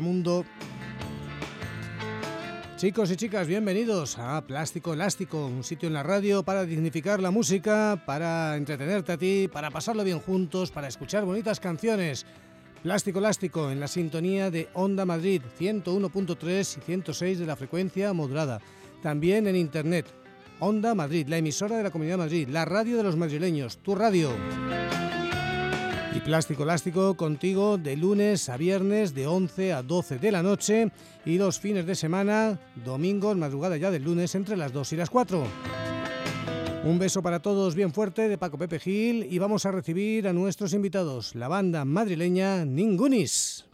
Mundo. Chicos y chicas, bienvenidos a Plástico Elástico, un sitio en la radio para dignificar la música, para entretenerte a ti, para pasarlo bien juntos, para escuchar bonitas canciones. Plástico Elástico en la sintonía de Onda Madrid 101.3 y 106 de la frecuencia modulada. También en internet. Onda Madrid, la emisora de la Comunidad de Madrid, la radio de los madrileños, tu radio. Plástico Elástico contigo de lunes a viernes de 11 a 12 de la noche y los fines de semana, domingos, madrugada ya del lunes entre las 2 y las 4. Un beso para todos bien fuerte de Paco Pepe Gil y vamos a recibir a nuestros invitados, la banda madrileña Ningunis.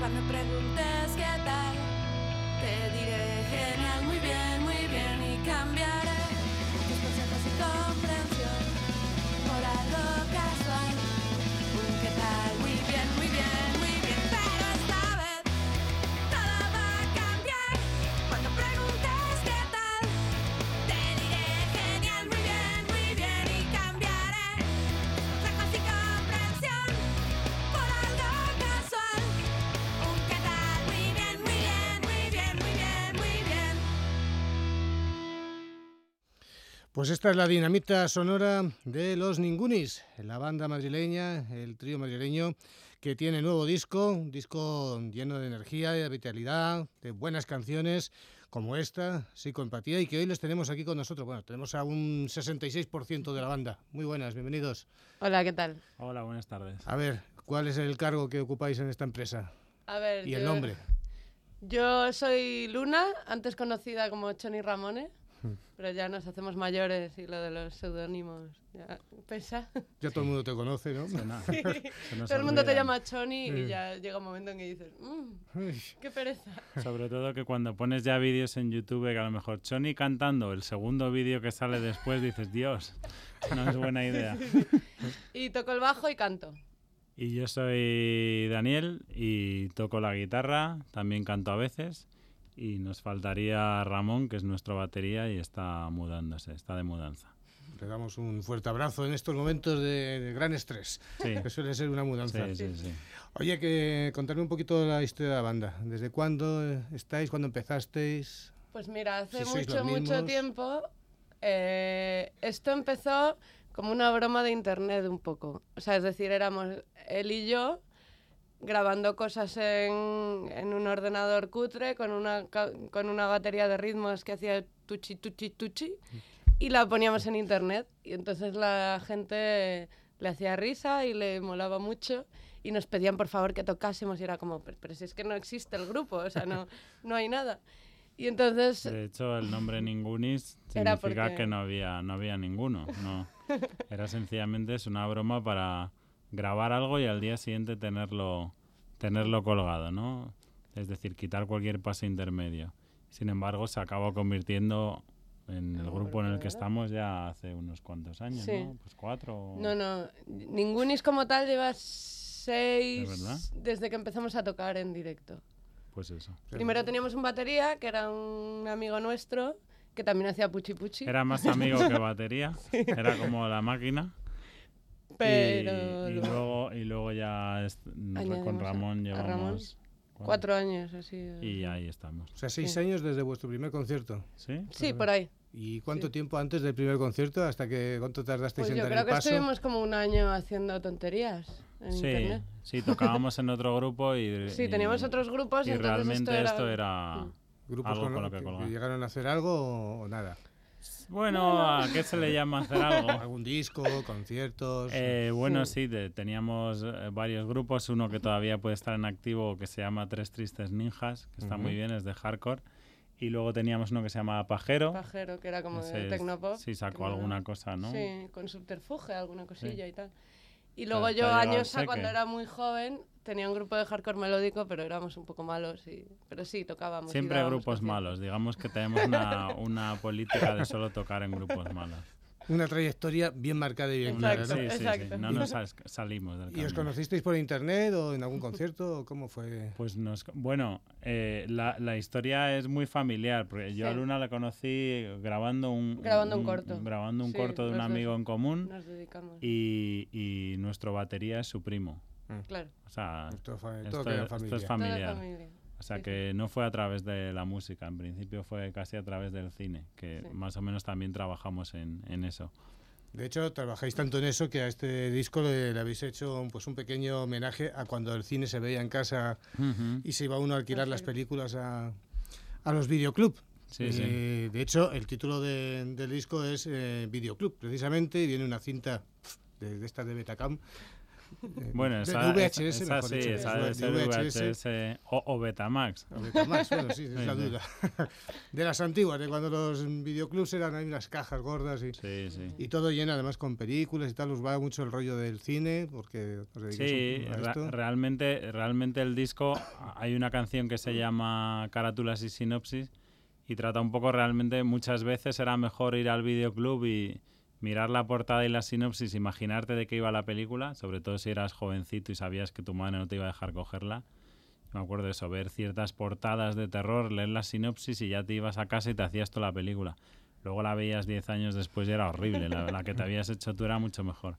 Cuando preguntes qué tal, te diré genial, muy bien, muy bien y cambiaré. Pues esta es la dinamita sonora de los Ningunis, la banda madrileña, el trío madrileño que tiene nuevo disco, un disco lleno de energía, de vitalidad, de buenas canciones como esta, Psicoempatía, y que hoy les tenemos aquí con nosotros. Bueno, tenemos a un 66% de la banda. Muy buenas, bienvenidos. Hola, ¿qué tal? Hola, buenas tardes. A ver, ¿cuál es el cargo que ocupáis en esta empresa? A ver, y el nombre. Yo soy Luna, antes conocida como Choni Ramone. Pero ya nos hacemos mayores y lo de los seudónimos ya pesa. Ya todo el mundo te conoce, ¿no? todo el mundo te llama Choni y ya llega un momento en que dices, mmm, qué pereza. Sobre todo que cuando pones ya vídeos en YouTube que a lo mejor Choni cantando, el segundo vídeo que sale después dices, Dios, no es buena idea. y toco el bajo y canto. Y yo soy Daniel y toco la guitarra, también canto a veces y nos faltaría Ramón, que es nuestro batería y está mudándose, está de mudanza. le damos un fuerte abrazo en estos momentos de, gran estrés, que suele ser una mudanza. Oye, que contarme un poquito la historia de la banda. ¿Desde cuándo estáis? ¿Cuándo empezasteis? Pues mira, hace mucho, mucho tiempo. Eh, esto empezó como una broma de internet un poco. O sea, es decir, éramos él y yo grabando cosas en, un ordenador cutre con una, con una batería de ritmos que hacía tuchi, tuchi, tuchi y la poníamos en internet. Y entonces la gente le hacía risa y le molaba mucho y nos pedían por favor que tocásemos y era como, pero, si es que no existe el grupo, o sea, no, no hay nada. Y entonces... De hecho, el nombre Ningunis significa que no había, no había ninguno. No. Era sencillamente es una broma para grabar algo y al día siguiente tenerlo, tenerlo colgado, ¿no? Es decir, quitar cualquier paso intermedio. Sin embargo, se acabó convirtiendo en el grupo en el que estamos ya hace unos cuantos años, ¿no? Pues cuatro. No, no. Ningunis como tal lleva seis desde que empezamos a tocar en directo. Pues eso. Primero teníamos un batería, que era un amigo nuestro, que también hacía puchi puchi. Era más amigo que batería. Era como la máquina. Pero... Y, luego, y luego ya con Ramón llevamos... Cuatro años, así. Y ahí estamos. O sea, seis años desde vuestro primer concierto. ¿Sí? Sí, por ahí. ¿Y cuánto tiempo antes del primer concierto? ¿Hasta que cuánto tardasteis pues en dar el paso? Yo creo que estuvimos como un año haciendo tonterías en sí, internet. Sí, tocábamos en otro grupo y... Sí, teníamos otros grupos y, realmente esto era, ¿Grupos algo con, lo que, que llegaron a hacer algo o, nada? Bueno, ¿a qué se le llama hacer algo? ¿Algún disco, conciertos? Eh, bueno, sí, teníamos eh, varios grupos. Uno que todavía puede estar en activo que se llama Tres Tristes Ninjas, que está muy bien, es de hardcore. Y luego teníamos uno que se llamaba Pajero. Pajero, que era como de tecnopop. Sí, sacó alguna cosa, ¿no? Sí, con subterfuge, alguna cosilla y tal. Y luego yo, años a cuando era muy joven, tenía un grupo de hardcore melódico, pero éramos un poco malos. Y, pero sí, tocábamos. Siempre grupos malos. Digamos que tenemos una, una política de solo tocar en grupos malos una trayectoria bien marcada y bien clara. Sí, sí, sí, no nos salimos del ¿Y os conocisteis por internet o en algún concierto? ¿Cómo fue? Pues nos, bueno, eh, la, la, historia es muy familiar, porque yo a Luna la conocí grabando un, grabando un, corto, grabando un corto de un amigo en común. Nos dedicamos. Y, y nuestro batería es su primo. Mm. Claro. O sea, esto, esto es familiar. O sea que no fue a través de la música, en principio fue casi a través del cine, que más o menos también trabajamos en, en, eso. De hecho, trabajáis tanto en eso que a este disco le, habéis hecho pues, un pequeño homenaje a cuando el cine se veía en casa y se iba uno a alquilar las películas a, a los videoclubs. Sí, sí. Eh, de hecho, el título del disco es eh, Videoclub, precisamente, y viene una cinta de, de esta de Betacam bueno, esa, VHS, esa, sí, esa VHS, o, o, Betamax. O Betamax, bueno, sí, es la duda. de las antiguas, de cuando los videoclubs eran ahí unas cajas gordas y, y todo lleno además con películas y tal. Os va mucho el rollo del cine porque os Sí, a esto. realmente, realmente el disco, hay una canción que se llama Carátulas y Sinopsis y trata un poco realmente, muchas veces era mejor ir al videoclub y mirar la portada y la sinopsis, imaginarte de qué iba la película, sobre todo si eras jovencito y sabías que tu madre no te iba a dejar cogerla. Me acuerdo de eso, ver ciertas portadas de terror, leer la sinopsis y ya te ibas a casa y te hacías toda la película. Luego la veías 10 años después y era horrible, la, que te habías hecho tú era mucho mejor.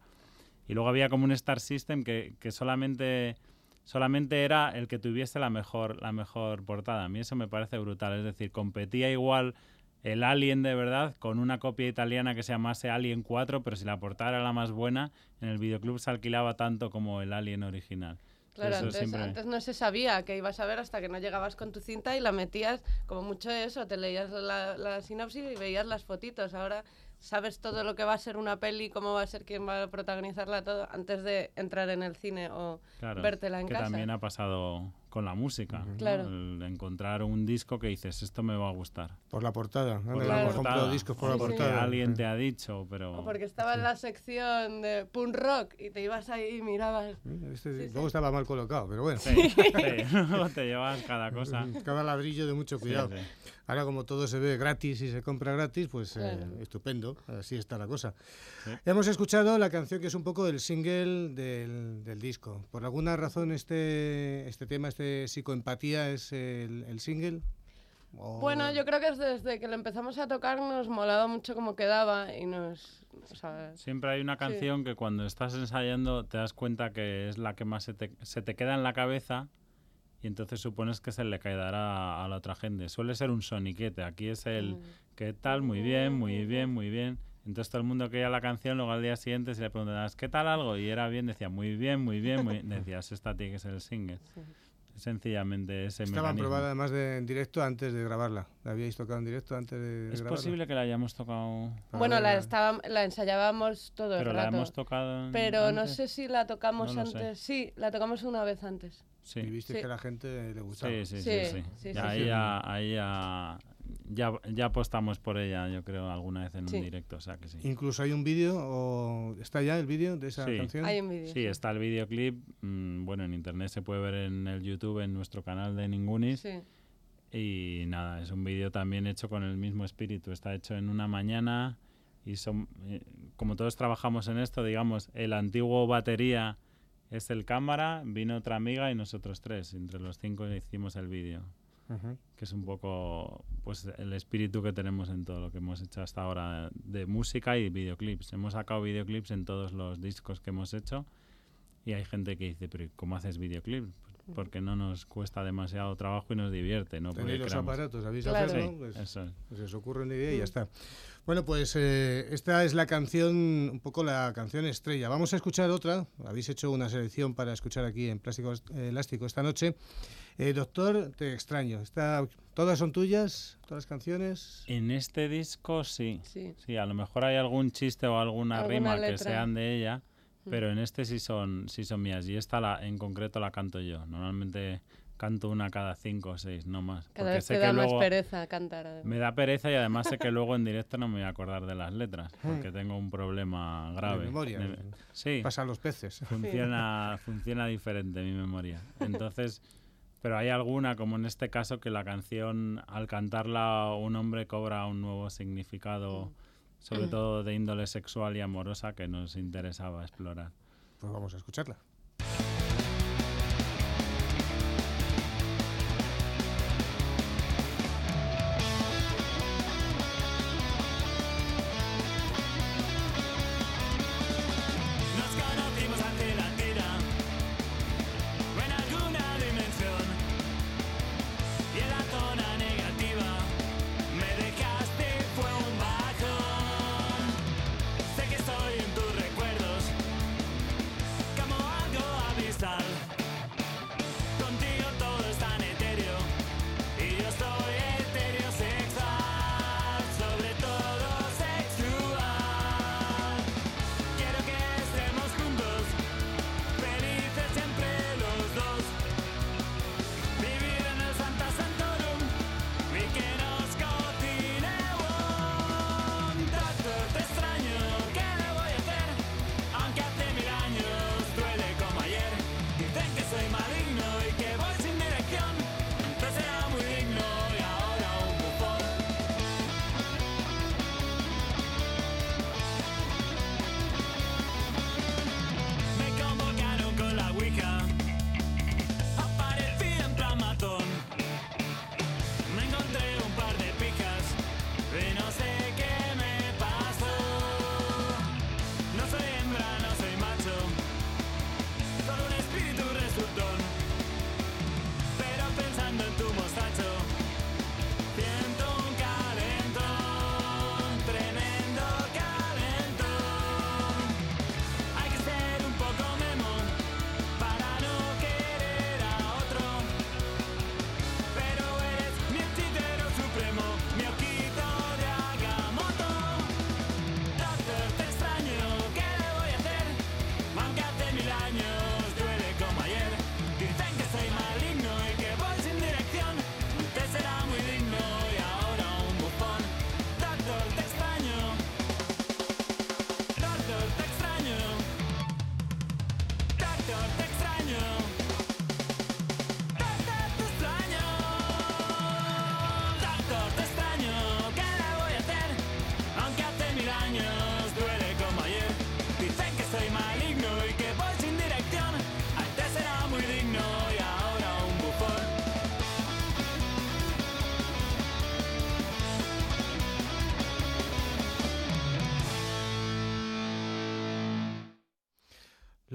Y luego había como un Star System que, que solamente, solamente era el que tuviese la mejor, la mejor portada. A mí eso me parece brutal, es decir, competía igual el Alien de verdad con una copia italiana que se llamase Alien 4, pero si la portada era la más buena, en el videoclub se alquilaba tanto como el Alien original. Claro, antes, no se sabía que ibas a ver hasta que no llegabas con tu cinta y la metías, como mucho eso, te leías la, la sinopsis y veías las fotitos. Ahora sabes todo lo que va a ser una peli, cómo va a ser quién va a protagonizarla todo antes de entrar en el cine o claro, vertela en que casa. también ha pasado con la música. Claro. encontrar un disco que dices, esto me va a gustar. Por la portada. Por, la portada. discos por la portada. alguien te ha dicho, pero... O porque estaba en la sección de punk rock y te ibas ahí y mirabas. Este, luego estaba mal colocado, pero bueno. Sí, te llevas cada cosa. Cada ladrillo de mucho cuidado. Ahora como todo se ve gratis y se compra gratis, pues eh, estupendo, así está la cosa. Hemos escuchado la canción que es un poco el single del, del disco. ¿Por alguna razón este, este tema, este psicoempatía es el, el single? Bueno, yo creo que desde que lo empezamos a tocar nos molaba mucho cómo quedaba y nos... Siempre hay una canción que cuando estás ensayando te das cuenta que es la que más se te, se te queda en la cabeza y entonces supones que se le caerá a la otra gente. Suele ser un soniquete, aquí es el mm. ¿qué tal? Muy bien, muy bien, muy bien. Entonces todo el mundo que oía la canción, luego al día siguiente se le preguntabas ¿qué tal algo? Y era bien, decía muy bien, muy bien, muy bien. Decías, esta tiene que ser el single. Sencillamente ese Estaba probada además de, en directo antes de grabarla. ¿La habíais tocado en directo antes de, Es posible que la hayamos tocado... Bueno, la, estaba, la ensayábamos todo el rato. Pero la hemos tocado Pero no sé si la tocamos antes. Sí, la tocamos una vez antes. Sí. Y viste que a la gente le gustaba. Sí, sí, sí. sí, ahí, ahí ya, ya, ya apostamos por ella, yo creo, alguna vez en un directo. O sea que sí. Incluso hay un vídeo, o ¿está ya el vídeo de esa canción? Hay un vídeo. Sí, está el videoclip. Mm, bueno, en internet se puede ver en el YouTube, en nuestro canal de Ningunis. Y nada, es un vídeo también hecho con el mismo espíritu. Está hecho en una mañana y son, eh, como todos trabajamos en esto, digamos, el antiguo batería es el cámara, vino otra amiga y nosotros tres. Entre los cinco hicimos el vídeo. Que es un poco pues el espíritu que tenemos en todo lo que hemos hecho hasta ahora de música y videoclips. Hemos sacado videoclips en todos los discos que hemos hecho y hay gente que dice, pero ¿cómo haces videoclips? Porque no nos cuesta demasiado trabajo y nos divierte. ¿no? Tenéis los aparatos, habéis hacerlo, pues, eso pues os ocurre una idea y ya está. Bueno, pues eh, esta es la canción, un poco la canción estrella. Vamos a escuchar otra. Habéis hecho una selección para escuchar aquí en Plástico Elástico esta noche. Eh, doctor, te extraño. Está, ¿Todas son tuyas? ¿Todas las canciones? En este disco sí. Sí, a lo mejor hay algún chiste o alguna, rima que sean de ella, mm. Pero en este sí son, sí son mías. Y esta la, en concreto la canto yo. Normalmente canto una cada cinco o seis, no más. Cada vez te da más pereza cantar. Me da pereza y además sé que luego en directo no me voy a acordar de las letras, porque tengo un problema grave. De memoria. sí. Pasan los peces. Funciona, funciona diferente mi memoria. Entonces, pero hay alguna, como en este caso, que la canción, al cantarla, un hombre cobra un nuevo significado, sobre todo de índole sexual y amorosa, que nos interesaba explorar. Pues vamos a escucharla.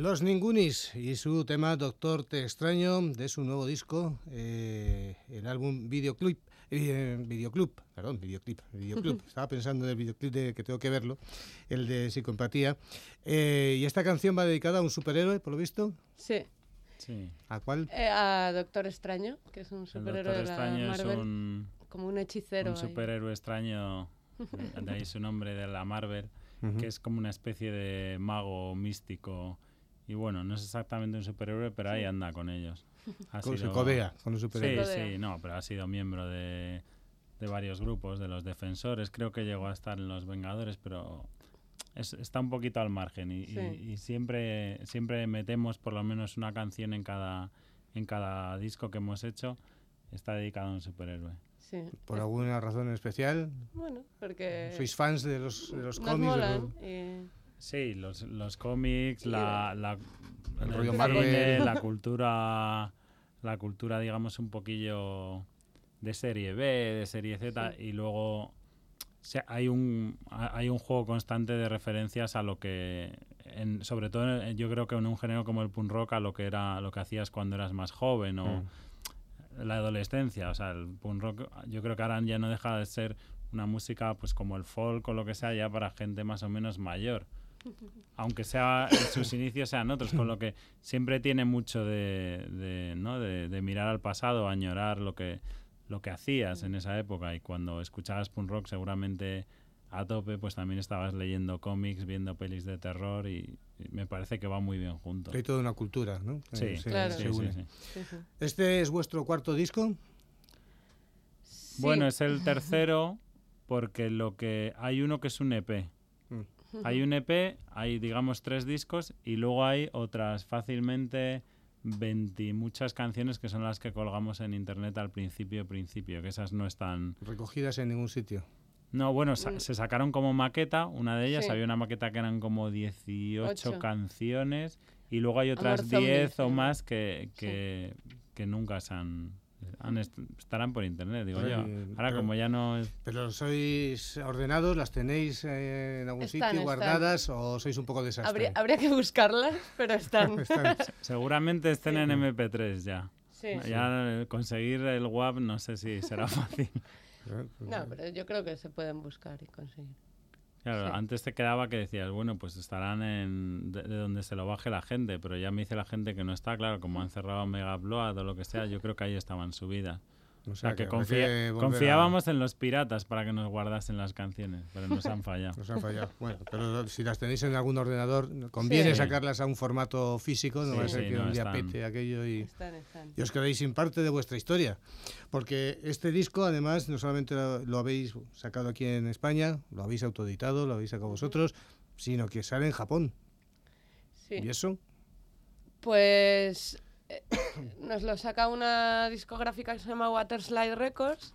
Los Ningunis y su tema Doctor Te Extraño de su nuevo disco, eh, el álbum Videoclip, eh, Videoclub, perdón, Videoclip, Videoclub. Estaba pensando en el videoclip de que tengo que verlo, el de Psicoempatía. Eh, y esta canción va dedicada a un superhéroe, por lo visto. Sí. Sí. ¿A cuál? Eh, a Doctor Extraño, que es un superhéroe de la Marvel. Es un, como un hechicero. Un superhéroe extraño, de ahí su nombre de la Marvel, que es como una especie de mago místico y bueno, no es exactamente un superhéroe, pero ahí anda con ellos. Ha con sido... codea con los superhéroes. Sí, sí, no, pero ha sido miembro de, de, varios grupos, de los defensores. Creo que llegó a estar en los Vengadores, pero es, está un poquito al margen. Y, y, siempre, siempre metemos por lo menos una canción en cada, en cada disco que hemos hecho. Está dedicado a un superhéroe. Sí. ¿Por alguna razón especial? Bueno, porque... ¿Sois fans de los, de los cómics? Molan, y Sí, los, los cómics, la, la, el rollo Marvel. la cultura, la cultura, digamos, un poquillo de serie B, de serie Z, y luego hay un hay un juego constante de referencias a lo que en, sobre todo yo creo que en un género como el punk rock a lo que era lo que hacías cuando eras más joven o mm. la adolescencia o sea el punk rock yo creo que ahora ya no deja de ser una música pues como el folk o lo que sea ya para gente más o menos mayor aunque sea en sus inicios sean otros, con lo que siempre tiene mucho de, ¿no? de, mirar al pasado, añorar lo que, lo que hacías en esa época y cuando escuchabas punk rock seguramente a tope, pues también estabas leyendo cómics, viendo pelis de terror y, me parece que va muy bien junto. Hay toda una cultura, ¿no? Sí, claro. ¿Este es vuestro cuarto disco? Bueno, es el tercero porque lo que hay uno que es un EP hay un EP, hay digamos tres discos y luego hay otras fácilmente 20 muchas canciones que son las que colgamos en internet al principio, principio, que esas no están... Recogidas en ningún sitio. No, bueno, mm. se sacaron como maqueta, una de ellas, había una maqueta que eran como 18 canciones y luego hay otras 10 o más que, que, que nunca se han, estarán por internet, digo yo. Ahora como ya no... ¿Pero sois ordenados? ¿Las tenéis eh, en algún sitio guardadas o sois un poco desastres? Habría, que buscarlas, pero están. Seguramente estén en MP3 ya. ya conseguir el WAP no sé si será fácil. no, pero yo creo que se pueden buscar y conseguir. Claro, antes te quedaba que decías, bueno, pues estarán en de, donde se lo baje la gente, pero ya me dice la gente que no está, claro, como han cerrado Mega Blood o lo que sea, yo creo que ahí estaban subidas. O sea, que, confiábamos en los piratas para que nos guardasen las canciones, pero nos han fallado. nos han fallado. Bueno, pero si las tenéis en algún ordenador, conviene sacarlas a un formato físico, no va a ser que un día pete aquello y, y, os quedéis sin parte de vuestra historia. Porque este disco, además, no solamente lo, habéis sacado aquí en España, lo habéis autoeditado, lo habéis sacado vosotros, sino que sale en Japón. ¿Y eso? Pues eh, nos lo saca una discográfica que se llama Waterslide Records,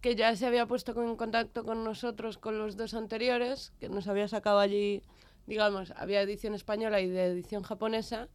que ya se había puesto en contacto con nosotros con los dos anteriores, que nos había sacado allí, digamos, había edición española y de edición japonesa,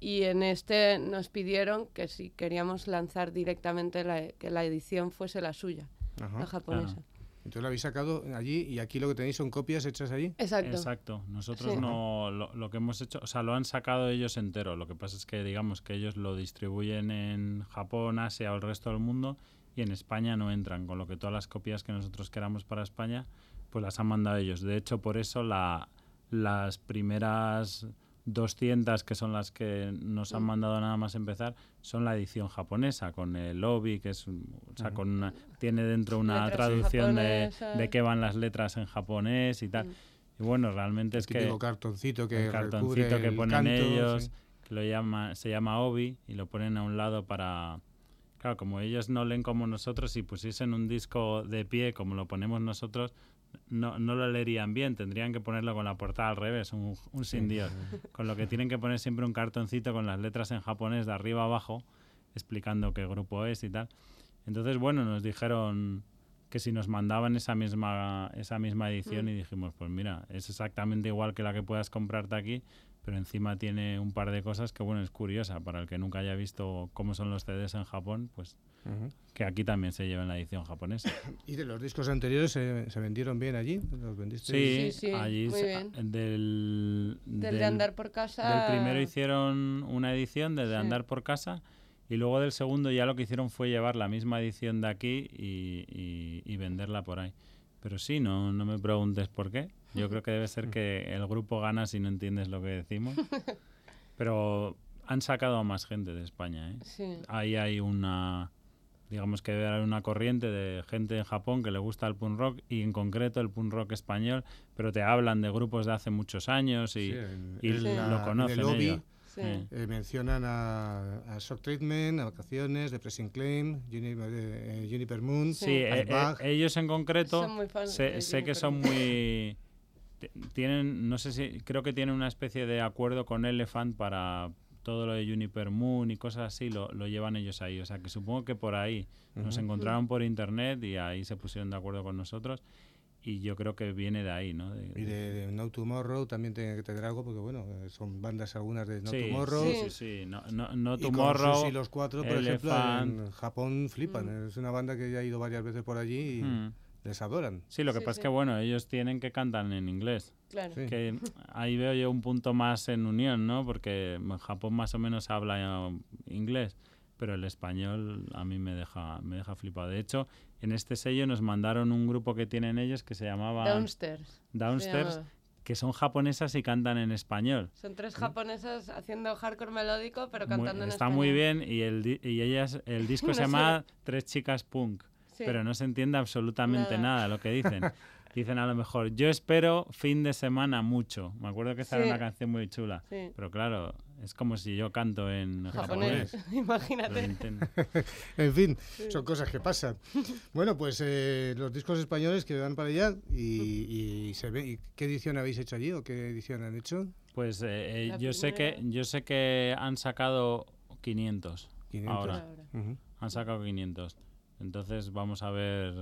y en este nos pidieron que si queríamos lanzar directamente la, que la edición fuese la suya, la japonesa. Entonces lo habéis sacado allí y aquí lo que tenéis son copias hechas allí. Exacto. Exacto. Nosotros no lo, que hemos hecho, o sea, lo han sacado ellos entero. Lo que pasa es que digamos que ellos lo distribuyen en Japón, Asia o el resto del mundo y en España no entran, con lo que todas las copias que nosotros queramos para España, pues las han mandado ellos. De hecho, por eso la, las primeras 200 que son las que nos han mm. mandado nada más empezar son la edición japonesa con el lobby que es o sea, con tiene dentro una traducción de, de, qué van las letras en japonés y tal mm. y bueno realmente es que cartoncito que el cartoncito que ponen ellos que lo llama se llama obi y lo ponen a un lado para claro como ellos no leen como nosotros si pusiesen un disco de pie como lo ponemos nosotros no, no lo leerían bien, tendrían que ponerlo con la portada al revés, un, un sin Dios. Con lo que tienen que poner siempre un cartoncito con las letras en japonés de arriba abajo, explicando qué grupo es y tal. Entonces, bueno, nos dijeron que si nos mandaban esa misma, esa misma edición mm. y dijimos, pues mira, es exactamente igual que la que puedas comprarte aquí, pero encima tiene un par de cosas que, bueno, es curiosa. Para el que nunca haya visto cómo son los CDs en Japón, pues que aquí también se lleva en la edición japonesa. ¿Y de los discos anteriores se, vendieron bien allí? ¿Los vendiste? Sí, allí Del, de andar por casa. Del primero hicieron una edición de, de andar por casa y luego del segundo ya lo que hicieron fue llevar la misma edición de aquí y, y venderla por ahí. Pero sí, no, no me preguntes por qué. Yo creo que debe ser que el grupo gana si no entiendes lo que decimos. Pero han sacado a más gente de España. ¿eh? Ahí hay una, digamos que debe haber una corriente de gente en Japón que le gusta el punk rock y en concreto el punk rock español, pero te hablan de grupos de hace muchos años y, lo conocen ellos. Eh, mencionan a, a, Shock Treatment, a Vacaciones, Depressing Claim, Juniper, eh, Juniper Moon. Sí, eh, ellos en concreto sé, sé que son muy tienen, no sé si, creo que tienen una especie de acuerdo con Elephant para todo lo de Juniper Moon y cosas así, lo, lo llevan ellos ahí. O sea, que supongo que por ahí nos encontraron por internet y ahí se pusieron de acuerdo con nosotros. Y yo creo que viene de ahí, ¿no? y de, No Tomorrow también tiene que tener algo, porque bueno, son bandas algunas de No Tomorrow. Sí, sí, No, no, Tomorrow. Y los cuatro, por ejemplo, en Japón flipan. Mm. Es una banda que ya ha ido varias veces por allí y. Mm les adoran. Sí, lo que pasa es que, bueno, ellos tienen que cantar en inglés. Claro. Que ahí veo yo un punto más en unión, ¿no? Porque en Japón más o menos habla inglés, pero el español a mí me deja, me deja flipado. De hecho, en este sello nos mandaron un grupo que tienen ellos que se llamaba... Downstairs. Downstairs. Que son japonesas y cantan en español. Son tres japonesas haciendo hardcore melódico, pero cantando en está español. Está muy bien y el, y ellas, el disco se llama Tres Chicas Punk pero no se entiende absolutamente nada, lo que dicen. Dicen a lo mejor, yo espero fin de semana mucho. Me acuerdo que esa era una canción muy chula. Pero claro, es como si yo canto en japonés. Imagínate. en fin, son cosas que pasan. Bueno, pues eh, los discos españoles que van para allá y, se ve, ¿qué edición habéis hecho allí o qué edición han hecho? Pues eh, eh, yo sé que yo sé que han sacado 500, 500. ahora. Han sacado 500. Entonces vamos a ver,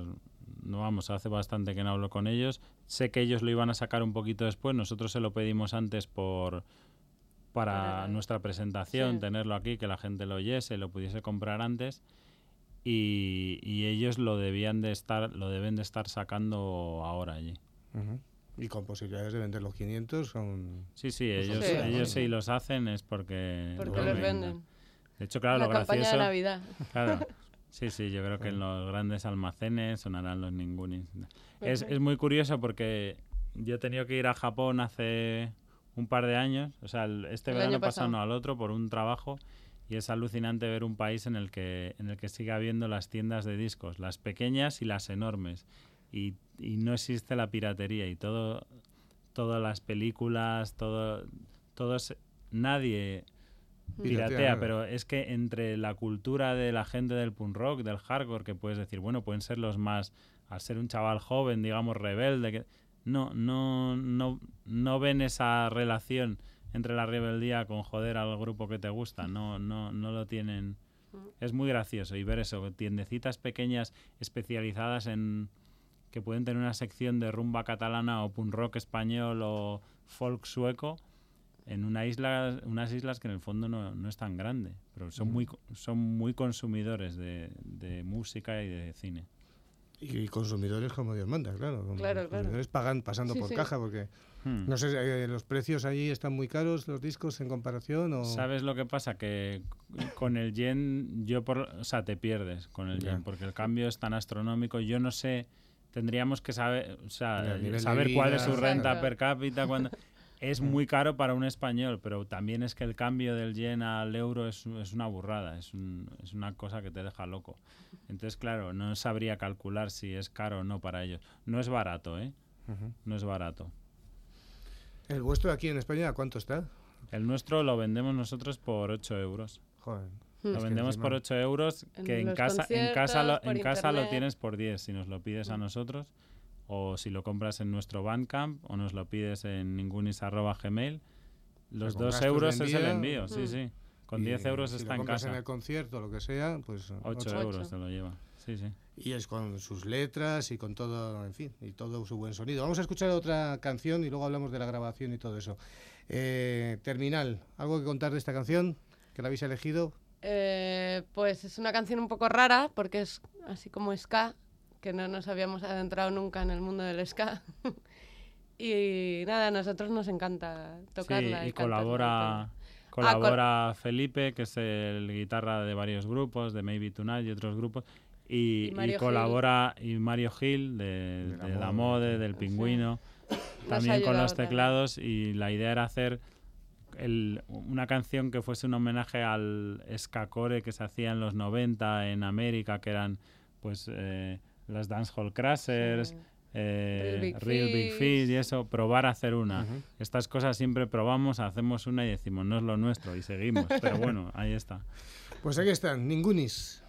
no vamos, hace bastante que no hablo con ellos. Sé que ellos lo iban a sacar un poquito después, nosotros se lo pedimos antes por para nuestra presentación, tenerlo aquí, que la gente lo oyese, lo pudiese comprar antes. Y, ellos lo debían de estar, lo deben de estar sacando ahora allí. Y con posibilidades de vender los 500 son... Sí, sí, ellos, sí. ellos sí los hacen es porque... Porque los venden. De hecho, claro, lo gracioso... de Navidad. Claro, Sí, sí, yo creo que en los grandes almacenes sonarán los ningunis. Es, es muy curioso porque yo he tenido que ir a Japón hace un par de años, o sea, este verano pasado. no al otro por un trabajo y es alucinante ver un país en el que en el que sigue habiendo las tiendas de discos, las pequeñas y las enormes y, y no existe la piratería y todo todas las películas, todo todos nadie piratea, pero es que entre la cultura de la gente del punk rock, del hardcore, que puedes decir, bueno, pueden ser los más, al ser un chaval joven, digamos, rebelde, que no, no, no, no ven esa relación entre la rebeldía con joder al grupo que te gusta, no, no, no lo tienen. Es muy gracioso y ver eso, tiendecitas pequeñas especializadas en que pueden tener una sección de rumba catalana o punk rock español o folk sueco en una isla, unas islas que en el fondo no, no es tan grande, pero son, muy, son muy consumidores de, de música y de cine. Y consumidores como Dios manda, claro. Claro, consumidores pagan pasando por caja porque... Hmm. No sé, eh, ¿los precios allí están muy caros los discos en comparación? O... ¿Sabes lo que pasa? Que con el yen, yo por, o sea, te pierdes con el yen, porque el cambio es tan astronómico. Yo no sé, tendríamos que saber, o sea, saber cuál es su renta per cápita. Cuando, es muy caro para un español, pero también es que el cambio del yen al euro es, es una burrada, es, un, es, una cosa que te deja loco. Entonces, claro, no sabría calcular si es caro o no para ellos. No es barato, ¿eh? No es barato. ¿El vuestro aquí en España cuánto está? El nuestro lo vendemos nosotros por 8 euros. Joder. Lo vendemos por 8 euros, que en, casa, en casa, lo, en casa lo tienes por 10 si nos lo pides a mm. nosotros o si lo compras en nuestro Bandcamp o nos lo pides en ningunis.gmail, los dos euros es el envío, sí, mm. sí. Con 10 euros está en casa. en el concierto, lo que sea, pues... 8, euros te lo lleva, sí, sí. Y es con sus letras y con todo, en fin, y todo su buen sonido. Vamos a escuchar otra canción y luego hablamos de la grabación y todo eso. Eh, Terminal, ¿algo que contar de esta canción? ¿Que la habéis elegido? Eh, pues es una canción un poco rara porque es así como ska, que no nos habíamos adentrado nunca en el mundo del ska. y nada, a nosotros nos encanta tocarla. y, colabora, colabora Felipe, que es el guitarra de varios grupos, de Maybe Tonight y otros grupos. Y, colabora y Mario Gil de, la, Mode, del Pingüino, también con los teclados. Y la idea era hacer una canción que fuese un homenaje al ska-core que se hacía en los 90 en América, que eran pues eh, las Dancehall Crashers, eh, Real, Big, Fish y eso, probar a hacer una. Estas cosas siempre probamos, hacemos una y decimos, no es lo nuestro y seguimos. Pero bueno, ahí está. Pues aquí están, ningunis.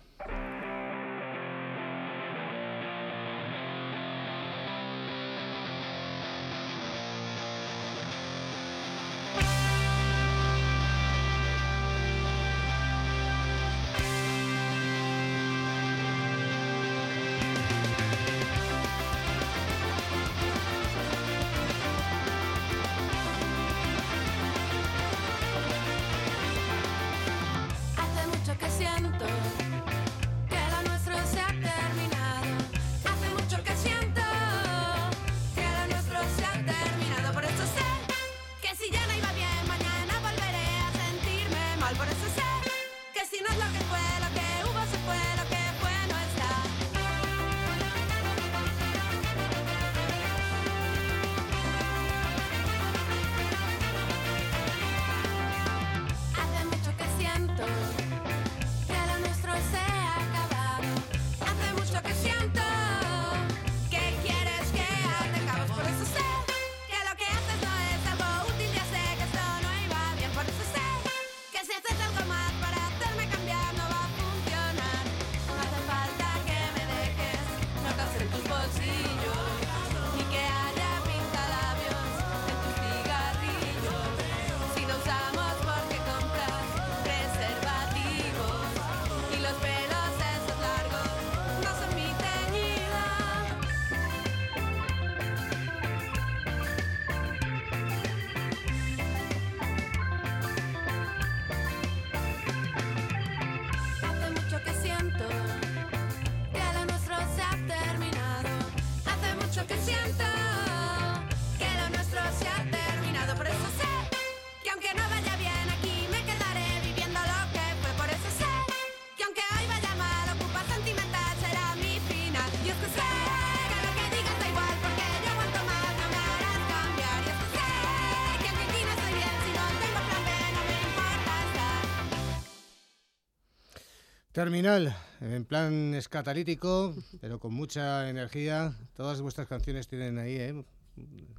Terminal, en plan escatalítico, pero con mucha energía. Todas vuestras canciones tienen ahí, ¿eh?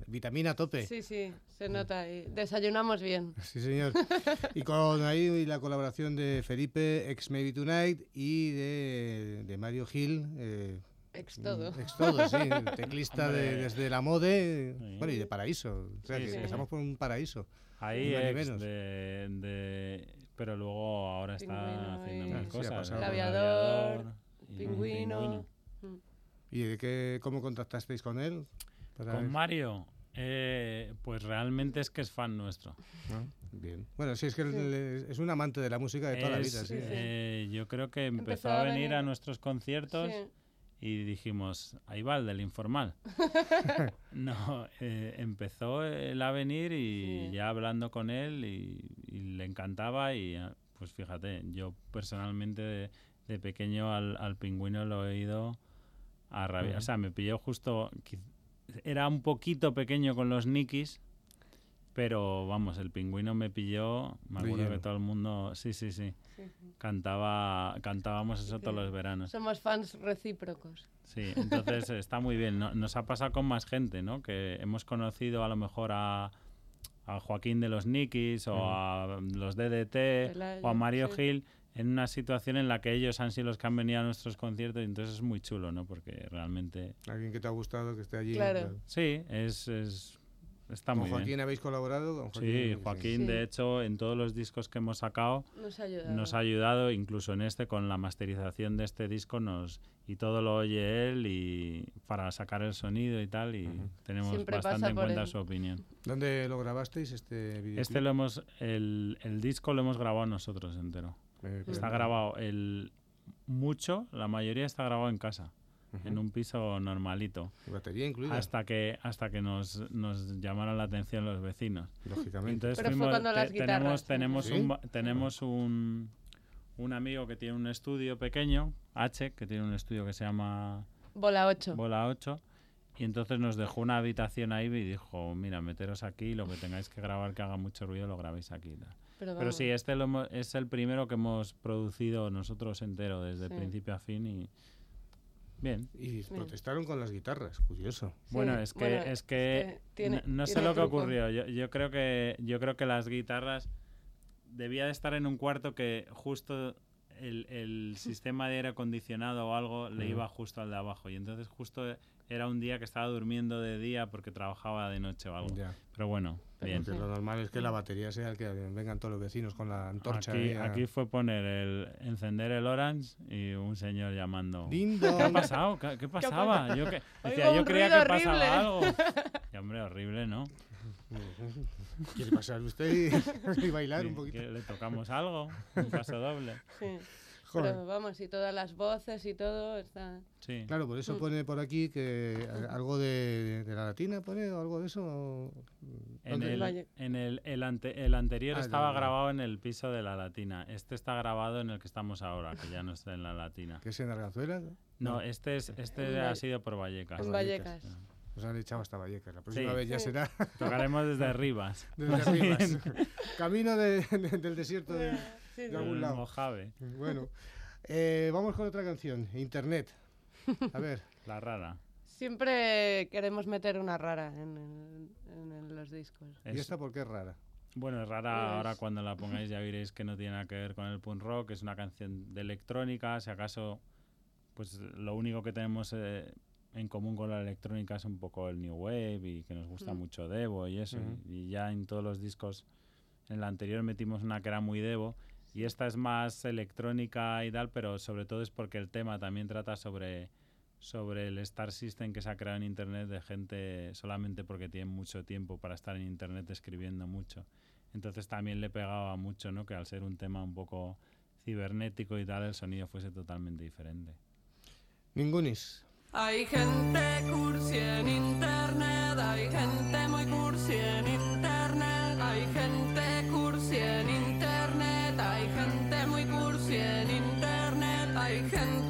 Vitamina a tope. Sí, sí, se nota ahí. Desayunamos bien. Sí, señor. Y con ahí la colaboración de Felipe, ex Maybe Tonight, y de, Mario Gil. Eh, ex todo. Ex todo, sí. Teclista de, desde la Mode, bueno, y de Paraíso. O sea, que empezamos por un paraíso. Ahí ex de pero luego ahora está haciendo más cosas. el aviador, pingüino. ¿Y de qué, cómo contactasteis con él? con Mario, eh, pues realmente es que es fan nuestro. Ah, bien. Bueno, sí, es que es un amante de la música de toda la vida. Sí, eh, yo creo que empezó, a, venir a, nuestros conciertos y dijimos, ahí va el del informal. no, eh, empezó él a venir y ya hablando con él y, le encantaba y ah, pues fíjate, yo personalmente de, pequeño al, al, pingüino lo he ido a rabiar. O sea, me pilló justo, era un poquito pequeño con los nikis, pero vamos, el pingüino me pilló, me acuerdo que todo el mundo, sí, sí, sí, cantaba, cantábamos eso todos los veranos. Somos fans recíprocos. Sí, entonces está muy bien. Nos ha pasado con más gente, ¿no? Que hemos conocido a lo mejor a, a Joaquín de los Nikis o a los DDT o a Mario Gil en una situación en la que ellos han sido los que han venido a nuestros conciertos y entonces es muy chulo, ¿no? Porque realmente... Alguien que te ha gustado, que esté allí. Claro. Sí, es, es está muy Joaquín habéis colaborado? sí, Joaquín, de hecho, en todos los discos que hemos sacado nos ha, ayudado. incluso en este, con la masterización de este disco, nos y todo lo oye él y para sacar el sonido y tal, y tenemos bastante en cuenta su opinión. ¿Dónde lo grabasteis este vídeo? Este lo hemos, el, el, disco lo hemos grabado nosotros entero. Eh, está grabado el mucho, la mayoría está grabado en casa en un piso normalito. ¿Batería incluida? Hasta que, hasta que nos, nos llamaron la atención los vecinos. Lógicamente. Entonces Pero fue cuando las tenemos, tenemos, un, tenemos un, un amigo que tiene un estudio pequeño, H, que tiene un estudio que se llama... Bola 8. Bola 8. Y entonces nos dejó una habitación ahí y dijo, mira, meteros aquí, lo que tengáis que grabar que haga mucho ruido lo grabéis aquí. Pero, Pero sí, este lo, es el primero que hemos producido nosotros entero, desde principio a fin y Bien. Y protestaron con las guitarras, curioso. bueno, es que, es que, no, sé lo que ocurrió. Yo, yo, creo que, yo creo que las guitarras debía de estar en un cuarto que justo el, el sistema de aire acondicionado o algo le iba justo al de abajo. Y entonces justo era un día que estaba durmiendo de día porque trabajaba de noche o algo. Pero bueno, bien. lo normal es que la batería sea el que vengan todos los vecinos con la antorcha. Aquí, aquí fue poner el encender el Orange y un señor llamando. ¿Qué ha pasado? ¿Qué, pasaba? Yo, que, decía, yo creía que pasaba algo. Y hombre, horrible, ¿no? ¿Quiere pasar usted y, bailar un poquito? le tocamos algo, un paso doble. Sí. Pero vamos, y todas las voces y todo está... Sí. Claro, por eso mm. pone por aquí que algo de, la latina pone o algo de eso. En el, en el, el, el anterior ah, estaba grabado en el piso de la latina. Este está grabado en el que estamos ahora, que ya no está en la latina. ¿Qué es en Arganzuela? No, este, es, este ha sido por Vallecas. En Vallecas. Nos han echado hasta Vallecas. La próxima vez ya será. Tocaremos desde Rivas. Desde Rivas. Camino del desierto de, de algún lado. Mojave. Bueno, eh, vamos con otra canción, Internet. A ver. La rara. Siempre queremos meter una rara en, los discos. ¿Y esta por qué es rara? Bueno, es rara pues ahora cuando la pongáis ya veréis que no tiene nada que ver con el punk rock, es una canción de electrónica, si acaso pues lo único que tenemos eh, en común con la electrónica es un poco el new wave y que nos gusta mm. mucho Devo y eso, y, ya en todos los discos en el anterior metimos una que era muy Devo y esta es más electrónica y tal, pero sobre todo es porque el tema también trata sobre, sobre el Star System que se ha creado en Internet de gente solamente porque tiene mucho tiempo para estar en Internet escribiendo mucho. Entonces también le pegaba mucho, ¿no? Que al ser un tema un poco cibernético y tal, el sonido fuese totalmente diferente. Ningunis. Hay gente cursi en internet, hay gente muy cursi en internet, hay gente cursi en internet, hay gente muy cursi en internet, hay gente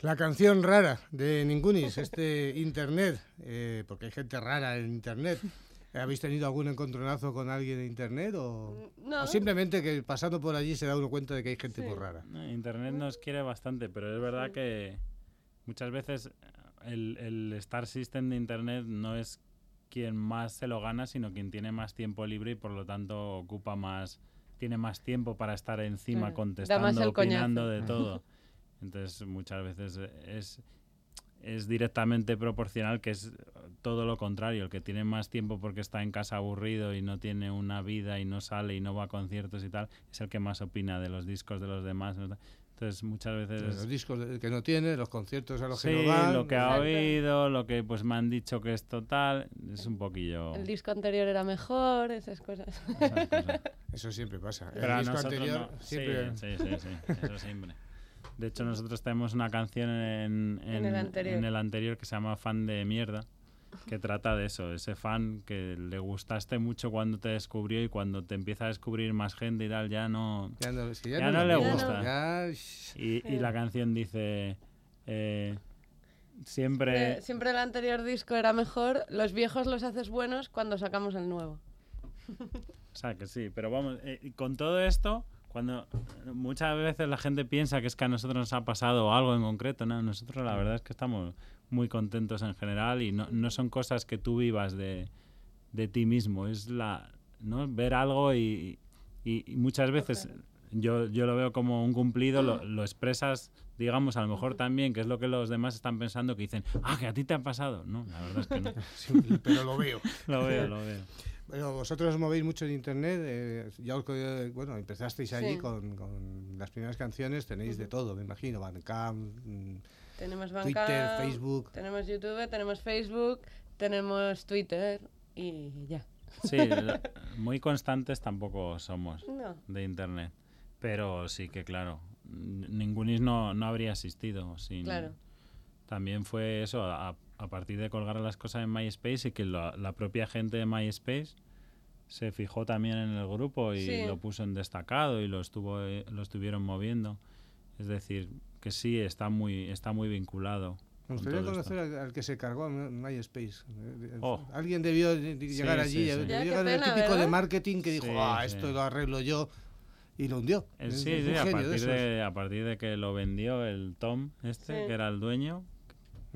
La canción rara de Ningunis, este internet, eh, porque hay gente rara en internet. ¿Habéis tenido algún encontronazo con alguien en internet o, No. o simplemente que pasando por allí se da uno cuenta de que hay gente Sí. muy rara? Internet nos quiere bastante, pero es verdad que muchas veces el, el Star System de Internet no es quien más se lo gana, sino quien tiene más tiempo libre y por lo tanto ocupa más, tiene más tiempo para estar encima Claro, contestando, opinando coñazo. de todo. Entonces muchas veces es, es directamente proporcional, que es todo lo contrario, el que tiene más tiempo porque está en casa aburrido y no tiene una vida y no sale y no va a conciertos y tal, es el que más opina de los discos de los demás. ¿no? Entonces muchas veces... Los discos que no tiene, los conciertos a los Sí, que no van. lo que ha oído, lo que pues me han dicho que es total, es un poquillo... El disco anterior era mejor, esas cosas. esas cosas. Eso siempre pasa. Pero a el disco anterior no. Sí, siempre... Sí, sí, sí, eso siempre. De hecho, nosotros tenemos una canción en, En el anterior. en el anterior que se llama Fan de Mierda, que trata de eso, ese fan que le gustaste mucho cuando te descubrió y cuando te empieza a descubrir más gente y tal, ya no... Ya no, si ya Ya no no es le gusta. ya, Y, y la canción dice... eh, siempre... Siempre el anterior disco era mejor, los viejos los haces buenos cuando sacamos el nuevo. O sea, que sí, pero vamos, eh, con todo esto, cuando muchas veces la gente piensa que es que a nosotros nos ha pasado algo en concreto, ¿no? Nosotros la verdad es que estamos muy contentos en general y no, no son cosas que tú vivas de, de ti mismo, es la, ¿no? Ver algo y, y- y muchas veces yo, yo lo veo como un cumplido, lo, lo expresas, digamos, a lo mejor también, que es lo que los demás están pensando, que dicen, ah, que a ti te ha pasado. No, la verdad es que no. sí, pero lo veo. lo veo, lo veo. Bueno, vosotros os movéis mucho en internet. eh, ya os, bueno, empezasteis allí Sí. con, con las primeras canciones, tenéis de todo, me imagino. Bandcamp, mm, Tenemos Twitter, Bandcamp, Facebook. tenemos YouTube, tenemos Facebook, tenemos Twitter y ya. Sí, muy constantes tampoco somos No. de internet. Pero sí que, claro, ningunis no, no habría existido. Sin, Claro. También fue eso, a, a partir de colgar las cosas en MySpace y que la, la propia gente de MySpace se fijó también en el grupo y Sí. lo puso en destacado y lo, estuvo, lo estuvieron moviendo. Es decir, que sí, está muy, está muy vinculado. Me gustaría conocer al, al que se cargó MySpace. Oh. Alguien debió de- de llegar Sí, allí. sí, sí. debió llegar el típico de marketing que dijo, ah, sí. esto lo arreglo yo. Y lo hundió. Eh, sí, a partir, de, a partir de que lo vendió el Tom, este, Sí. que era el dueño,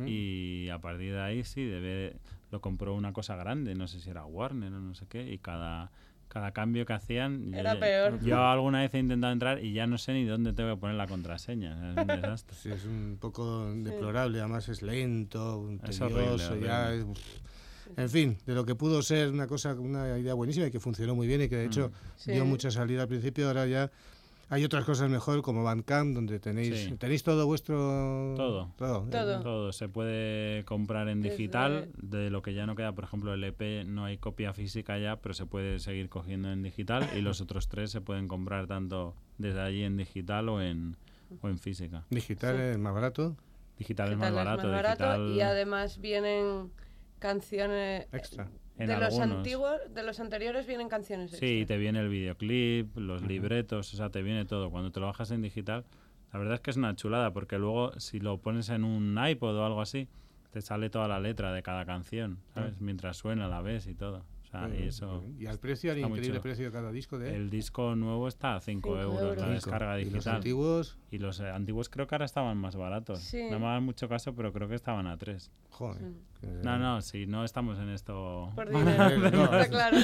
¿Mm? y a partir de ahí sí, debe, lo compró una cosa grande, no sé si era Warner o no sé qué, y cada, cada cambio que hacían... Era yo, peor. Yo alguna vez he intentado entrar y ya no sé ni dónde tengo que poner la contraseña, es un desastre. Sí, es un poco deplorable, además es lento, Es tedioso, horrible, ya horrible. es- En fin, de lo que pudo ser una cosa, una idea buenísima y que funcionó muy bien y que de hecho Sí. dio mucha salida al principio, ahora ya hay otras cosas mejor como Bandcamp, donde tenéis Sí. tenéis todo vuestro... Todo. Todo. Todo. Todo se puede comprar en Desde- digital, de lo que ya no queda, por ejemplo, el EP no hay copia física ya, pero se puede seguir cogiendo en digital y los otros tres se pueden comprar tanto desde allí en digital o en, o en física. Digital Sí. es más barato, Digital es Digital más barato, digital y además vienen canciones extra. En de los antiguos, de los anteriores vienen canciones Sí, extra. te viene el videoclip, los libretos, o sea, te viene todo. Cuando te lo bajas en digital, la verdad es que es una chulada, porque luego si lo pones en un iPod o algo así, te sale toda la letra de cada canción, ¿sabes? Mientras suena, la ves y todo. Sea, y eso... Y al precio, al increíble precio de cada disco de El disco nuevo está a 5 Cinco euros, euros. la descarga Y los digital. antiguos, Y los eh, antiguos creo que ahora estaban más baratos. Sí. No me hagan mucho caso, pero creo que estaban a 3. joder. que- No, no, si no estamos en esto... Por dinero, no, está claro.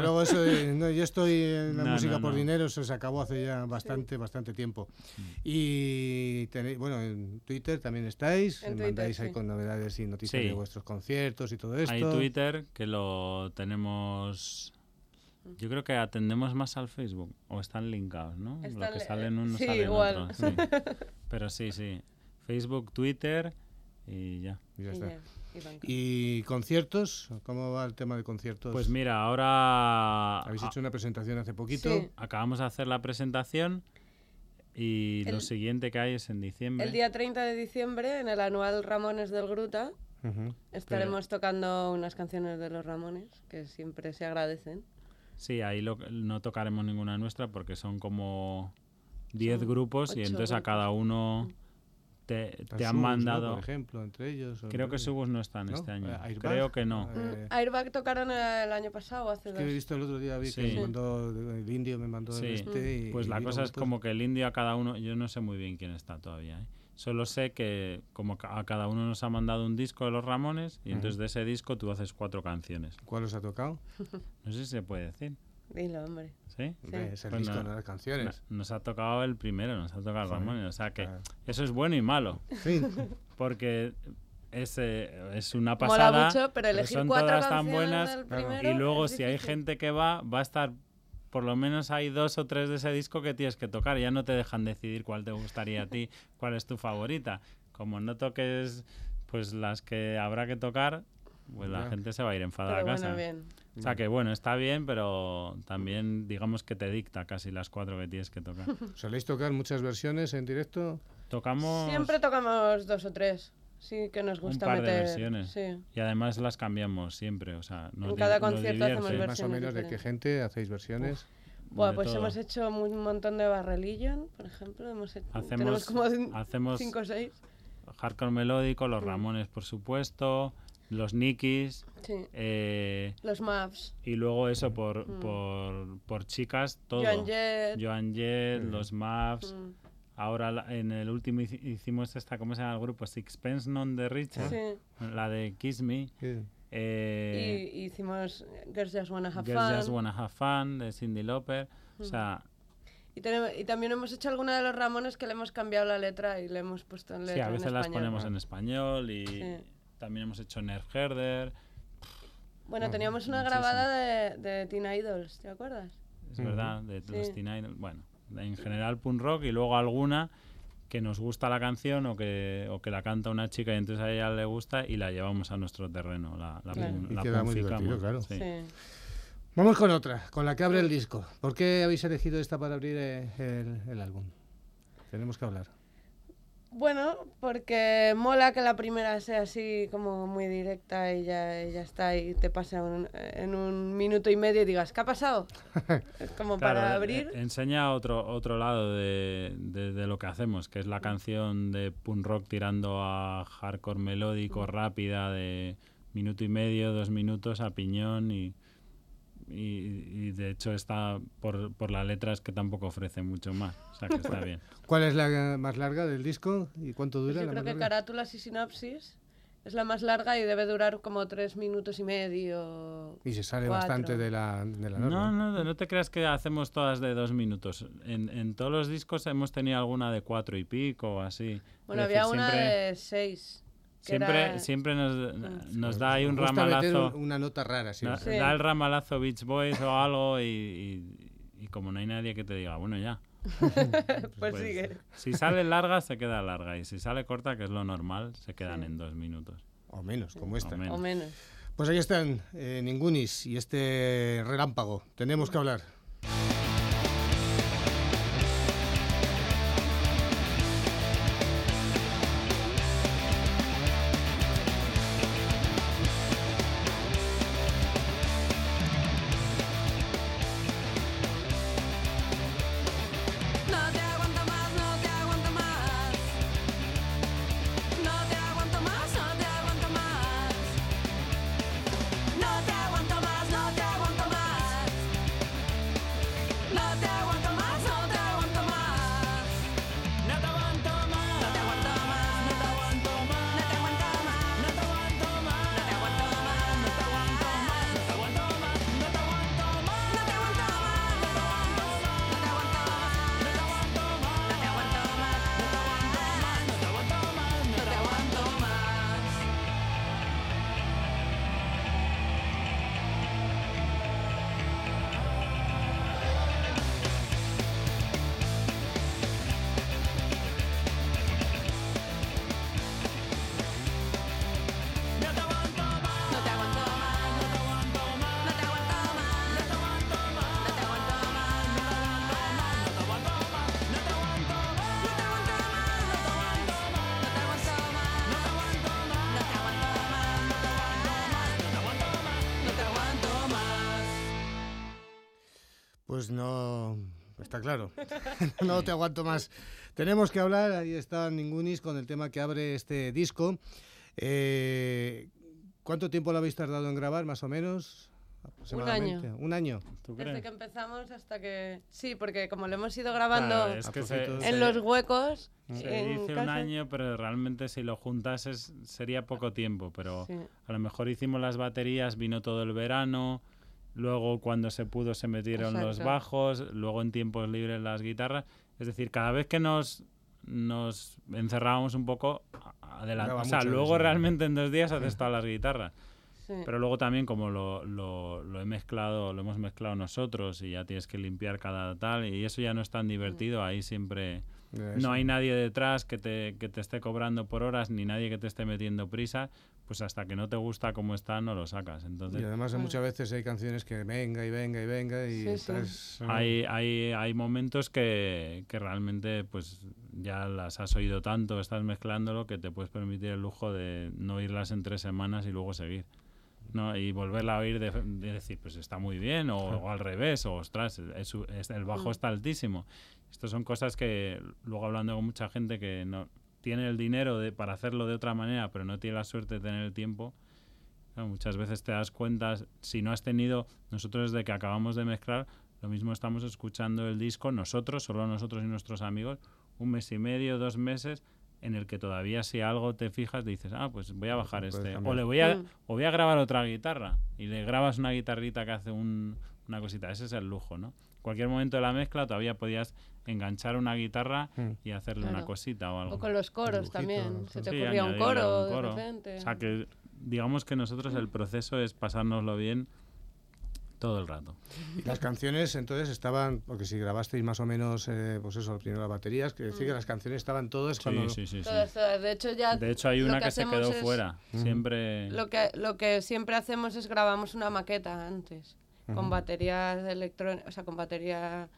luego eso de, no, yo estoy en la No, música no, por no. dinero, eso se acabó hace ya bastante, bastante tiempo. Y tenéis, bueno, en Twitter también estáis, En mandáis Twitter, ahí sí. con novedades y noticias Sí. de vuestros conciertos y todo esto. Hay Twitter que lo tenemos. Yo creo que atendemos más al Facebook o están linkados, ¿no? Están lo que sale en uno sí, sale en igual. otro. sí. Pero sí, sí. Facebook, Twitter y ya. Y ya está. y Bandcamp. ¿Y conciertos? ¿Cómo va el tema de conciertos? Pues mira, ahora Habéis a- hecho una presentación hace poquito. Sí. acabamos de hacer la presentación y lo El- siguiente que hay es en diciembre. El día 30 de diciembre, en el anual Ramones del Gruta, Ujú. estaremos tocando unas canciones de los Ramones, que siempre se agradecen. Sí, ahí lo- no tocaremos ninguna nuestra porque son como 10 Son grupos y entonces a cada uno te, A te han Subus, ¿no? mandado... Por ejemplo, entre ellos. Creo que Subus no están ¿no? este año. Eh, Airbag, Creo que no. eh, Mm, Airbag tocaron el año pasado o hace es dos. que he visto el otro día, vi que Sí. me mandó, el indio me mandó Sí. el este y... Pues y la cosa es como que el indio a cada uno, yo no sé muy bien quién está todavía. ¿eh? Solo sé que como a cada uno nos ha mandado un disco de los Ramones y entonces de ese disco tú haces cuatro canciones. ¿Cuál os ha tocado? No sé si se puede decir, Dilo, hombre. ¿sí? Es el Pues disco, no- no las canciones. No- Nos ha tocado el primero, nos ha tocado el Joder. Ramones. O sea que Claro. eso es bueno y malo, fin, porque es, eh, es una Mola pasada. mucho, pero pero elegir son cuatro todas tan buenas del claro. primero y luego si hay gente que va, va a estar, por lo menos hay dos o tres de ese disco que tienes que tocar. Ya no te dejan decidir cuál te gustaría a ti, cuál es tu favorita. Como no toques pues las que habrá que tocar, pues la gente se va a ir enfadada Pero a casa. bueno, bien. O sea que bueno, está bien, pero también digamos que te dicta casi las cuatro que tienes que tocar. ¿soléis tocar muchas versiones en directo? Tocamos Siempre tocamos dos o tres. Sí, que nos un gusta par de meter. versiones Sí. y además las cambiamos siempre, o sea, nos En cada nos concierto hacemos divierte. Más o versiones menos de qué gente hacéis versiones. Buah, de pues todo. hemos hecho un montón de Barreligion, por ejemplo. Hemos hecho, Hacemos- tenemos como hacemos cinco o seis. hardcore melódico, los Mm. Ramones por supuesto, los Nikis Sí. eh, Los Maps. y luego eso por, Mm. por, por chicas todo. Joan Jett. Joan Jett, Mm. los Maps. mm, Ahora en el último hici- hicimos esta, ¿cómo se llama el grupo? Sixpence Non de Richard, Sí. la de Kiss Me. Sí. Eh, Y hicimos Girls Just Wanna Have Girls Fun. Just Wanna Have Fun de Cindy Lauper. O Mm. sea, Y, tenemos- y también hemos hecho alguna de los Ramones que le hemos cambiado la letra y le hemos puesto en letra sí, a veces en las español. ponemos en español y Sí. también hemos hecho Nerf Herder. Bueno, teníamos una muchísimo. grabada de, de Teen Idols, ¿te acuerdas? Es verdad, de los Sí. Teen Idol. Bueno, en general punk rock y luego alguna que nos gusta la canción o que, o que la canta una chica y entonces a ella le gusta y la llevamos a nuestro terreno. La, la, Claro. pun- Y la queda muy punficamos, divertido, claro. sí. Sí. Vamos con otra, con la que abre el disco. ¿Por qué habéis elegido esta para abrir eh, el, el álbum? Tenemos que hablar. Bueno, porque mola que la primera sea así como muy directa y ya, y ya está y te pasa un- en un minuto y medio y digas, ¿qué ha pasado? Es como Claro, para eh, abrir. eh, enseña otro, otro lado de, de- de lo que hacemos, que es la canción de punk rock tirando a hardcore melódico, rápida, de minuto y medio, dos minutos a piñón y, y, y de hecho está por, por la letra es que tampoco ofrece mucho más, o sea que está bien. ¿Cuál es la más larga del disco y cuánto Pues dura yo la creo que larga? carátulas y sinopsis es la más larga y debe durar como tres minutos y medio. Y se sale cuatro. bastante de la, de la No, no, no te creas que hacemos todas de dos minutos. En, en todos los discos hemos tenido alguna de cuatro y pico o así. Bueno, Es había decir, una siempre- de seis. Siempre, era- siempre nos, nos da ahí un Nos gusta meter ramalazo. un- una nota rara Da, siempre. Sí. da el ramalazo Beach Boys o algo y, y- y como no hay nadie que te diga, bueno, ya. pues, sigue. Si sale larga, se queda larga. Y si sale corta, que es lo normal, se quedan Sí. en dos minutos. O menos, como esta. O menos. O menos. Pues ahí están, eh, Ningunis y este relámpago. Tenemos que hablar. No. Está claro. no te aguanto más. Tenemos que hablar, ahí está Ningunis con el tema que abre este disco. Eh, ¿Cuánto tiempo lo habéis tardado en grabar, más o menos? Un año. Un año. Desde que empezamos hasta que... Sí, porque como lo hemos ido grabando en los huecos... Se dice un año, pero realmente si lo juntases sería poco tiempo. Pero a lo mejor hicimos las baterías, vino todo el verano, luego cuando se pudo se metieron los bajos, luego en tiempos libres las guitarras. Es decir, cada vez que nos, nos encerrábamos un poco, adelante. O sea, luego realmente en dos días haces todas las guitarras. Pero luego también como lo, lo, lo, he mezclado, lo hemos mezclado nosotros y ya tienes que limpiar cada tal y eso ya no es tan divertido, ahí siempre no hay nadie detrás que te, que te esté cobrando por horas ni nadie que te esté metiendo prisa, pues hasta que no te gusta como está no lo sacas. Entonces, y además muchas veces hay canciones que venga y venga y venga y Hay, hay, hay momentos que, que realmente pues ya las has oído tanto, estás mezclándolo que te puedes permitir el lujo de no irlas en tres semanas y luego seguir. ¿no? y volverla a oír de, decir, pues está muy bien, o, al revés, o ostras, el bajo mm. está altísimo. Estas son cosas que luego hablando con mucha gente que no tiene el dinero de, para hacerlo de otra manera, pero no tiene la suerte de tener el tiempo. muchas veces te das cuenta, si no has tenido, nosotros desde que acabamos de mezclar, lo mismo estamos escuchando el disco, nosotros, solo nosotros y nuestros amigos, un mes y medio, dos meses, en el que todavía si algo te fijas dices, ah, pues voy a bajar este. O le voy a, mm. o voy a grabar otra guitarra. Y le grabas una guitarrita que hace un, una cosita. Ese es el lujo, ¿no? Cualquier momento de la mezcla todavía podías enganchar una guitarra mm. y hacerle una cosita o algo. O con los coros también. Se te ocurría un coro, de repente. O sea que digamos que nosotros el proceso es pasárnoslo bien todo el rato. Y las canciones entonces estaban, porque si grabasteis más o menos, eh, pues eso, primero las baterías, que decir que las canciones estaban todas sí, cuando... Sí, sí, De hecho ya... De hecho hay una que, se quedó fuera, siempre... Lo que, lo que siempre hacemos es grabamos una maqueta antes, con baterías electrónicas, o sea, con batería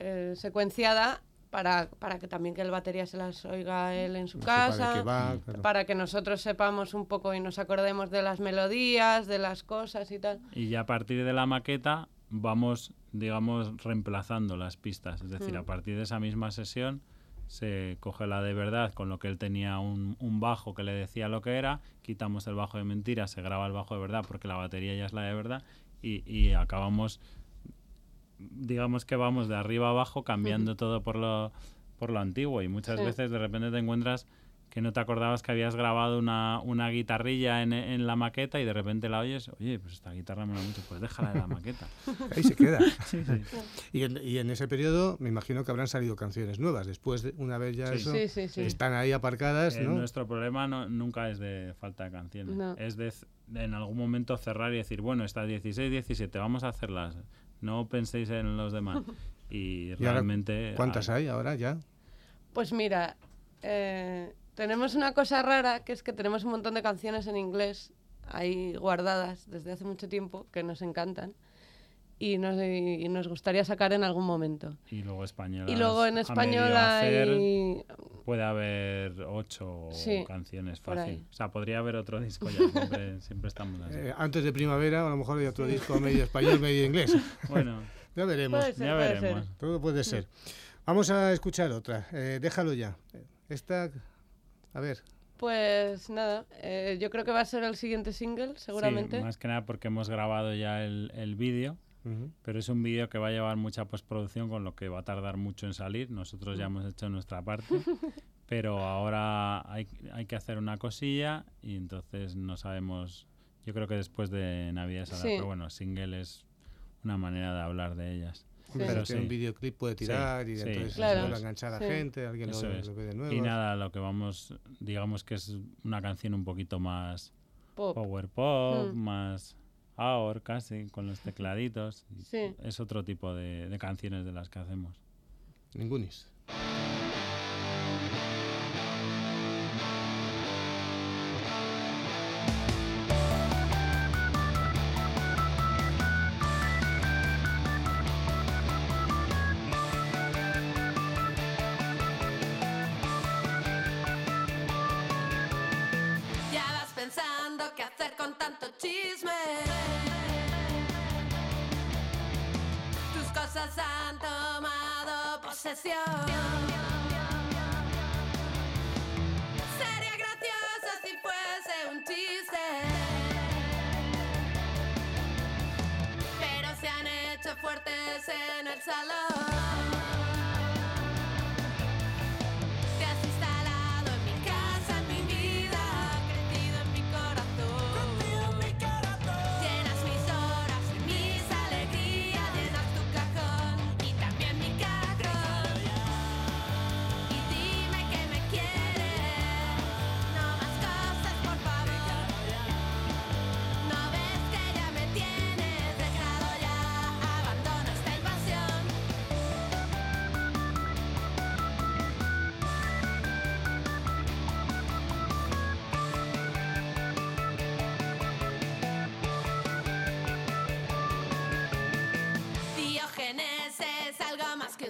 eh, secuenciada para, para que también que el batería se las oiga él en su casa, para que nosotros sepamos un poco y nos acordemos de las melodías, de las cosas y tal. Y ya a partir de la maqueta vamos, digamos, reemplazando las pistas, es decir, a mm. partir de esa misma sesión se coge la de verdad con lo que él tenía un, un, bajo que le decía lo que era, quitamos el bajo de mentira, se graba el bajo de verdad porque la batería ya es la de verdad y, y acabamos digamos que vamos de arriba a abajo cambiando todo por lo, por lo antiguo. Y muchas veces de repente te encuentras que no te acordabas que habías grabado una, una guitarrilla en, en, la maqueta y de repente la oyes, oye, pues esta guitarra me la mucho, pues déjala de la maqueta. Ahí se queda. Y, en, y, en, ese periodo me imagino que habrán salido canciones nuevas, después de una vez ya eso, están ahí aparcadas. Eh, nuestro problema no, nunca es de falta de canciones, es de, de, en algún momento cerrar y decir, bueno, estas 16, 17, vamos a hacerlas no penséis en los demás. Y, realmente... ¿Cuántas hay ahora ya? Pues mira, eh, tenemos una cosa rara, que es que tenemos un montón de canciones en inglés ahí guardadas desde hace mucho tiempo que nos encantan y nos, y nos gustaría sacar en algún momento. Y luego español. Y luego en español hay... Puede haber ocho canciones fácil. O sea, podría haber otro disco ya, siempre, siempre estamos así. Eh, antes de primavera a lo mejor hay otro disco medio español, medio inglés. Bueno. ya veremos. ya veremos. Todo puede ser. Vamos a escuchar otra. Eh, déjalo ya. Esta, a ver. Pues nada, eh, yo creo que va a ser el siguiente single, seguramente. Sí, más que nada porque hemos grabado ya el, el vídeo pero es un vídeo que va a llevar mucha postproducción, con lo que va a tardar mucho en salir. Nosotros ya hemos hecho nuestra parte, pero ahora hay, hay que hacer una cosilla y entonces no sabemos. Yo creo que después de Navidad saldrá, pero bueno, single es una manera de hablar de ellas. Pero sí. un videoclip puede tirar y entonces claro. enganchar a gente, alguien lo, ve de nuevo. Y nada, lo que vamos, digamos que es una canción un poquito más power pop, mm. más ahora casi, con los tecladitos. Es otro tipo de, de canciones de las que hacemos. Ningunis.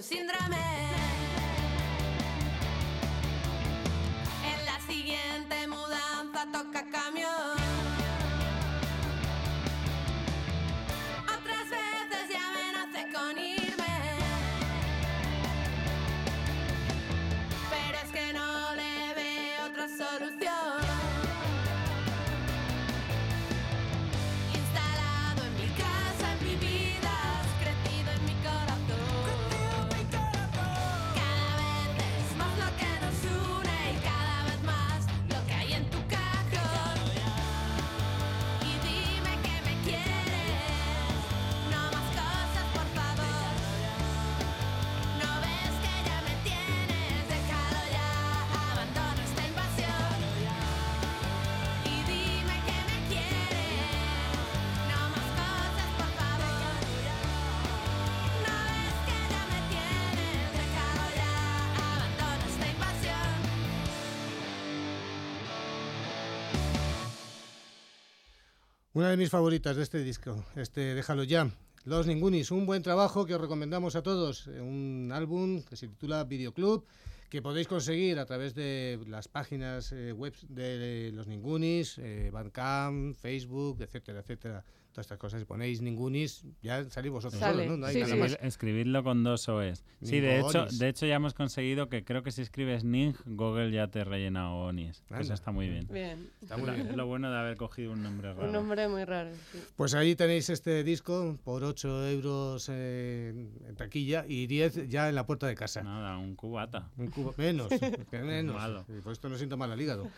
Síndrome Una de mis favoritas de este disco, este Déjalo ya. Los Ningunis, un buen trabajo que os recomendamos a todos. Un álbum que se titula Videoclub, que podéis conseguir a través de las páginas eh, web de Los Ningunis, eh, Bandcamp, Facebook, etcétera, etcétera estas cosas. Si ponéis ningunis, ya salís vosotros solos, ¿no? hay nada más. Escribidlo con dos OEs. Sí, de hecho, de hecho ya hemos conseguido que creo que si escribes Ning, Google ya te rellena ONIS. Eso está muy bien. Bien. Está muy bien. lo bueno de haber cogido un nombre raro. Un nombre muy raro, Pues ahí tenéis este disco por 8 euros en taquilla y 10 ya en la puerta de casa. Nada, un cubata. Un cubo, menos, menos. Por esto no siento mal al hígado.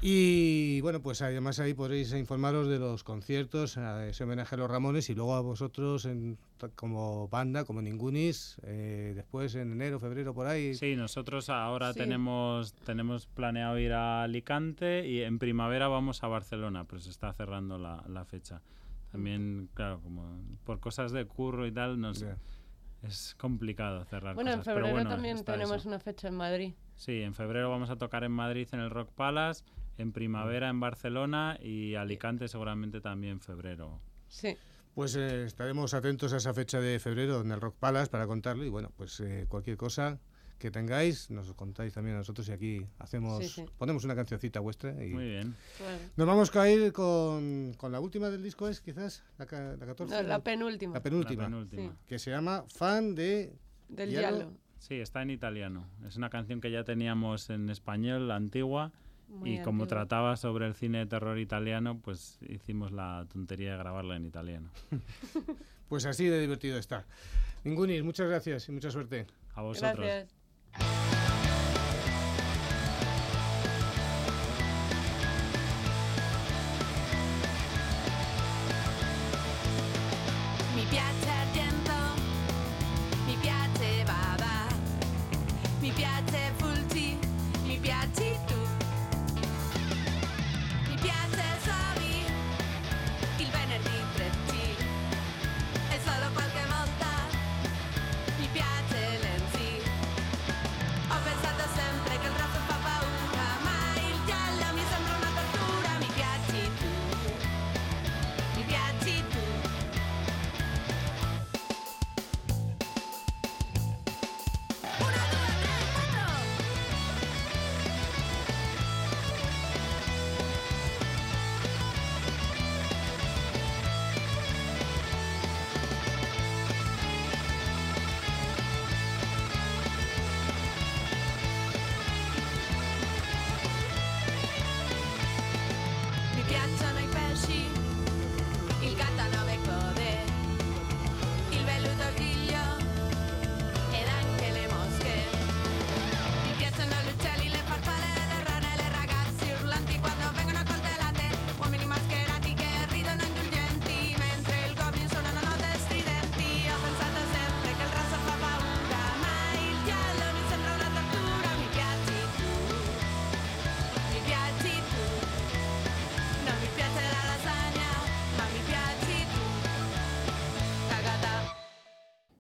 Y bueno, pues además ahí podréis informaros de los conciertos, ese homenaje a los Ramones y luego a vosotros en, como banda, como Ningunis, eh, después en enero, febrero, por ahí. Sí, nosotros ahora tenemos, tenemos planeado ir a Alicante y en primavera vamos a Barcelona, pero se está cerrando la, la fecha. También, claro, como por cosas de curro y tal, nos, es complicado cerrar Bueno, en febrero también tenemos una fecha en Madrid. Sí, en febrero vamos a tocar en Madrid en el Rock Palace en primavera en Barcelona y Alicante seguramente también en febrero. Sí. Pues eh, estaremos atentos a esa fecha de febrero en el Rock Palace para contarlo y bueno, pues eh, cualquier cosa que tengáis, nos contáis también a nosotros y aquí hacemos, ponemos una cancioncita vuestra. Y Muy bien. Nos vamos a ir con, con, la última del disco, es quizás la, la 14. la penúltima. La penúltima. Que se llama Fan de... Del Diablo. Sí, está en italiano. Es una canción que ya teníamos en español, la antigua y como trataba sobre el cine de terror italiano, pues hicimos la tontería de grabarla en italiano. pues así de divertido está. Ningunis, muchas gracias y mucha suerte. A vosotros. Gracias.